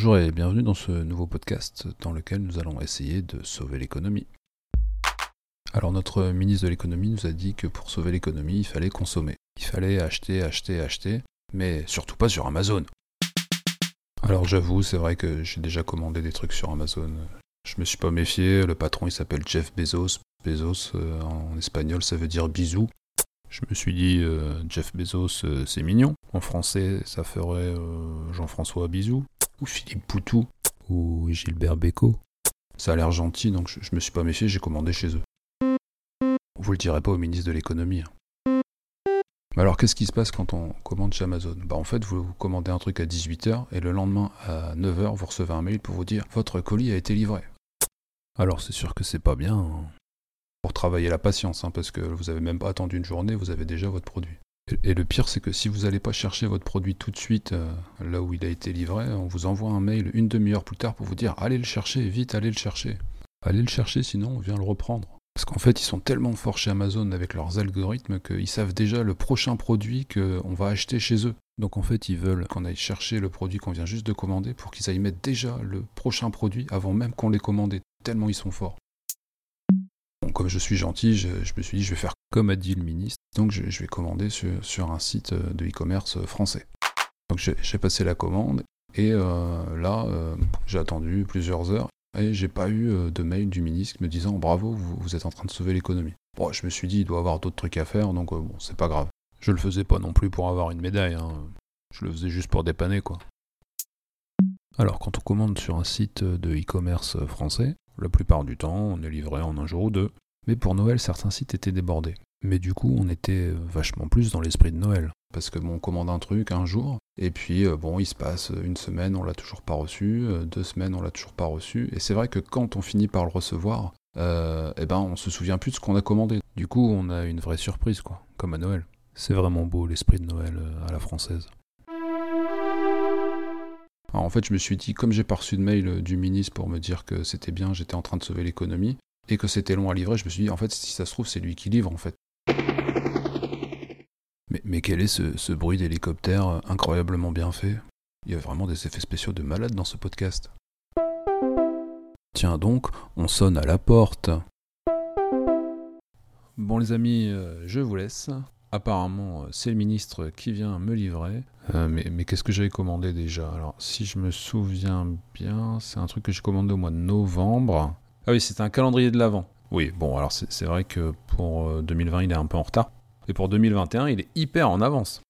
Bonjour et bienvenue dans ce nouveau podcast dans lequel nous allons essayer de sauver l'économie. Alors notre ministre de l'économie nous a dit que pour sauver l'économie, il fallait consommer. Il fallait acheter, acheter, acheter, mais surtout pas sur Amazon. Alors j'avoue, c'est vrai que j'ai déjà commandé des trucs sur Amazon. Je me suis pas méfié, le patron il s'appelle Jeff Bezos. Bezos euh, en espagnol ça veut dire bisou. Je me suis dit, euh, Jeff Bezos, euh, c'est mignon. En français, ça ferait Jean-François Bisou, ou Philippe Poutou, ou Gilbert Bécaud. Ça a l'air gentil, donc je, je me suis pas méfié, j'ai commandé chez eux. Vous le direz pas au ministre de l'économie. hein. Mais alors, qu'est-ce qui se passe quand on commande chez Amazon? Bah, en fait, vous commandez un truc à 18h et le lendemain à 9h, vous recevez un mail pour vous dire votre colis a été livré. Alors, c'est sûr que c'est pas bien. hein. Pour travailler la patience, hein, parce que vous avez même pas attendu une journée, vous avez déjà votre produit. Et, le pire, c'est que si vous n'allez pas chercher votre produit tout de suite euh, là où il a été livré, on vous envoie un mail une demi-heure plus tard pour vous dire allez le chercher, vite, allez le chercher. Allez le chercher, sinon on vient le reprendre. Parce qu'en fait, ils sont tellement forts chez Amazon avec leurs algorithmes qu'ils savent déjà le prochain produit qu'on va acheter chez eux. Donc en fait, ils veulent qu'on aille chercher le produit qu'on vient juste de commander pour qu'ils aillent mettre déjà le prochain produit avant même qu'on l'ait commandé. Tellement ils sont forts. Comme je suis gentil, je, me suis dit je vais faire comme a dit le ministre. Donc je, vais commander sur, un site euh, de e-commerce euh, français. Donc j'ai passé la commande et euh, là, j'ai attendu plusieurs heures et j'ai pas eu de mail du ministre me disant bravo, vous, êtes en train de sauver l'économie. Bon, je me suis dit, il doit avoir d'autres trucs à faire, donc bon, c'est pas grave. Je le faisais pas non plus pour avoir une médaille, hein. je le faisais juste pour dépanner quoi. Alors, quand on commande sur un site de e-commerce français, la plupart du temps, on est livré en un jour ou deux. Mais pour Noël, certains sites étaient débordés. Mais du coup, on était vachement plus dans l'esprit de Noël. Parce que bon, on commande un truc un jour, et puis euh, bon, il se passe une semaine, on l'a toujours pas reçu, euh, deux semaines, on l'a toujours pas reçu. Et c'est vrai que quand on finit par le recevoir, euh, eh ben, on se souvient plus de ce qu'on a commandé. Du coup, on a une vraie surprise, quoi, comme à Noël. C'est vraiment beau l'esprit de Noël euh, à la française. En fait, je me suis dit, comme j'ai pas reçu de mail euh, du ministre pour me dire que c'était bien, j'étais en train de sauver l'économie, et que c'était long à livrer, je me suis dit, en fait, si ça se trouve, c'est lui qui livre, en fait. Mais, quel est ce, ce bruit d'hélicoptère euh, incroyablement bien fait? Il y a vraiment des effets spéciaux de malade dans ce podcast. Tiens donc, on sonne à la porte. Bon les amis, euh, je vous laisse. Apparemment, euh, c'est le ministre qui vient me livrer. Euh, mais qu'est-ce que j'avais commandé déjà? Alors, si je me souviens bien, c'est un truc que j'ai commandé au mois de novembre. Ah oui, c'était un calendrier de l'Avent. Oui, bon, alors c'est vrai que pour euh, 2020, il est un peu en retard. Et pour 2021, il est hyper en avance.